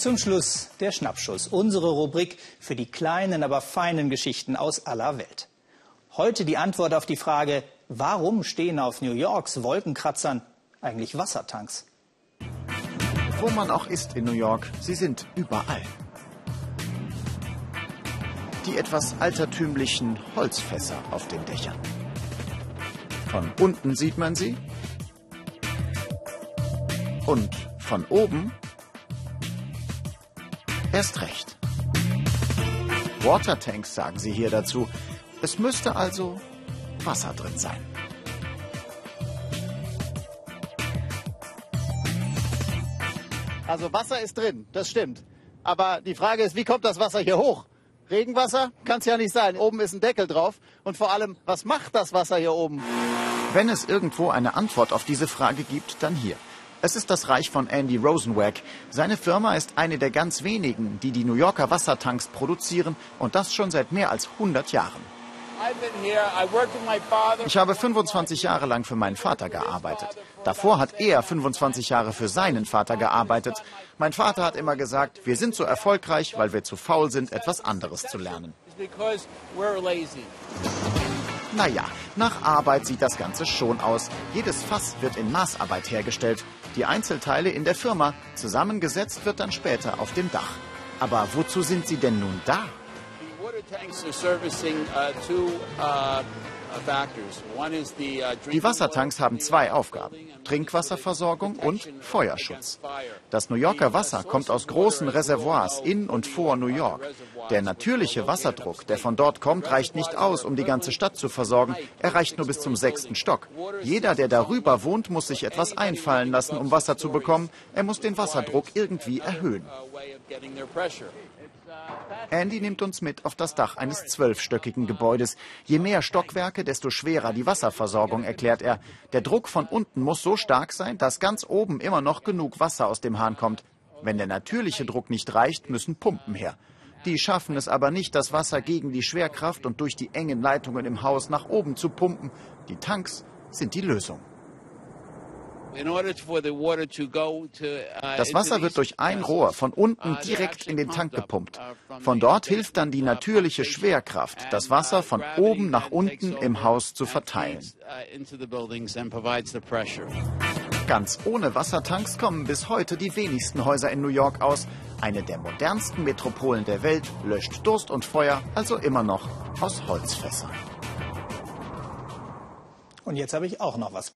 Zum Schluss der Schnappschuss, unsere Rubrik für die kleinen, aber feinen Geschichten aus aller Welt. Heute die Antwort auf die Frage, warum stehen auf New Yorks Wolkenkratzern eigentlich Wassertanks? Wo man auch ist in New York, sie sind überall. Die etwas altertümlichen Holzfässer auf den Dächern. Von unten sieht man sie. Und von oben Erst recht. Watertanks sagen sie hier dazu. Es müsste also Wasser drin sein. Also Wasser ist drin, das stimmt. Aber die Frage ist, wie kommt das Wasser hier hoch? Regenwasser? Kann es ja nicht sein. Oben ist ein Deckel drauf. Und vor allem, was macht das Wasser hier oben? Wenn es irgendwo eine Antwort auf diese Frage gibt, dann hier. Es ist das Reich von Andy Rosenwag. Seine Firma ist eine der ganz wenigen, die die New Yorker Wassertanks produzieren und das schon seit mehr als 100 Jahren. Ich habe 25 Jahre lang für meinen Vater gearbeitet. Davor hat er 25 Jahre für seinen Vater gearbeitet. Mein Vater hat immer gesagt, wir sind so erfolgreich, weil wir zu faul sind, etwas anderes zu lernen. Naja, nach Arbeit sieht das Ganze schon aus. Jedes Fass wird in Maßarbeit hergestellt. Die Einzelteile in der Firma. Zusammengesetzt wird dann später auf dem Dach. Aber wozu sind sie denn nun da? Die Wassertanks haben zwei Aufgaben, Trinkwasserversorgung und Feuerschutz. Das New Yorker Wasser kommt aus großen Reservoirs in und vor New York. Der natürliche Wasserdruck, der von dort kommt, reicht nicht aus, um die ganze Stadt zu versorgen. Er reicht nur bis zum sechsten Stock. Jeder, der darüber wohnt, muss sich etwas einfallen lassen, um Wasser zu bekommen. Er muss den Wasserdruck irgendwie erhöhen. Andy nimmt uns mit auf das Dach eines zwölfstöckigen Gebäudes. Je mehr Stockwerke, desto schwerer die Wasserversorgung, erklärt er. Der Druck von unten muss so stark sein, dass ganz oben immer noch genug Wasser aus dem Hahn kommt. Wenn der natürliche Druck nicht reicht, müssen Pumpen her. Die schaffen es aber nicht, das Wasser gegen die Schwerkraft und durch die engen Leitungen im Haus nach oben zu pumpen. Die Tanks sind die Lösung. Das Wasser wird durch ein Rohr von unten direkt in den Tank gepumpt. Von dort hilft dann die natürliche Schwerkraft, das Wasser von oben nach unten im Haus zu verteilen. Ganz ohne Wassertanks kommen bis heute die wenigsten Häuser in New York aus. Eine der modernsten Metropolen der Welt löscht Durst und Feuer also immer noch aus Holzfässern. Und jetzt habe ich auch noch was.